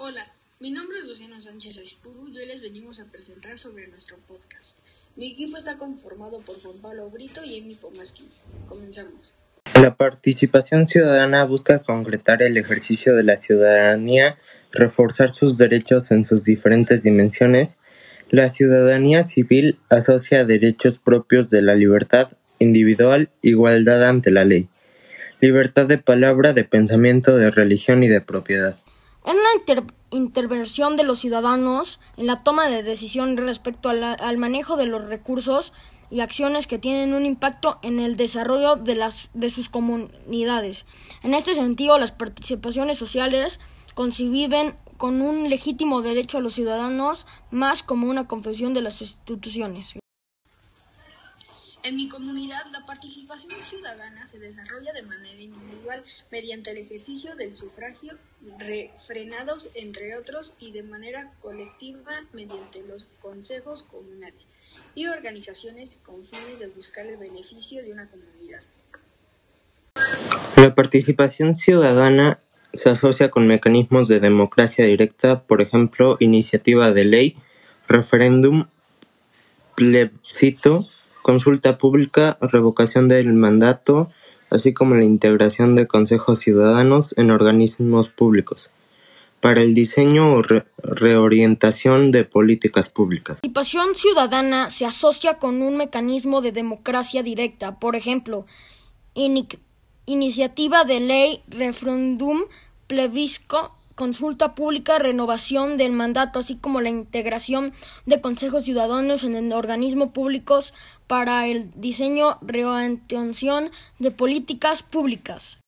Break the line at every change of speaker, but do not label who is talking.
Hola, mi nombre es Luciano Sánchez Aispuru y hoy les venimos a presentar sobre nuestro podcast. Mi equipo está conformado por Juan Pablo Brito y Emi Pomaski. Comenzamos.
La participación ciudadana busca concretar el ejercicio de la ciudadanía, reforzar sus derechos en sus diferentes dimensiones. La ciudadanía civil asocia derechos propios de la libertad individual, igualdad ante la ley, libertad de palabra, de pensamiento, de religión y de propiedad.
En la intervención de los ciudadanos en la toma de decisión respecto al manejo de los recursos y acciones que tienen un impacto en el desarrollo de, las, de sus comunidades. En este sentido, las participaciones sociales conciben con un legítimo derecho a los ciudadanos más como una confesión de las instituciones.
En mi comunidad, la participación ciudadana se desarrolla de manera individual mediante el ejercicio del sufragio, refrenados entre otros, y de manera colectiva mediante los consejos comunales y organizaciones con fines de buscar el beneficio de una comunidad.
La participación ciudadana se asocia con mecanismos de democracia directa, por ejemplo, iniciativa de ley, referéndum, plebiscito, consulta pública, revocación del mandato, así como la integración de consejos ciudadanos en organismos públicos para el diseño o reorientación de políticas públicas.
La participación ciudadana se asocia con un mecanismo de democracia directa, por ejemplo, iniciativa de ley, referéndum, plebiscito, consulta pública, renovación del mandato, así como la integración de consejos ciudadanos en organismos públicos para el diseño reorientación de políticas públicas.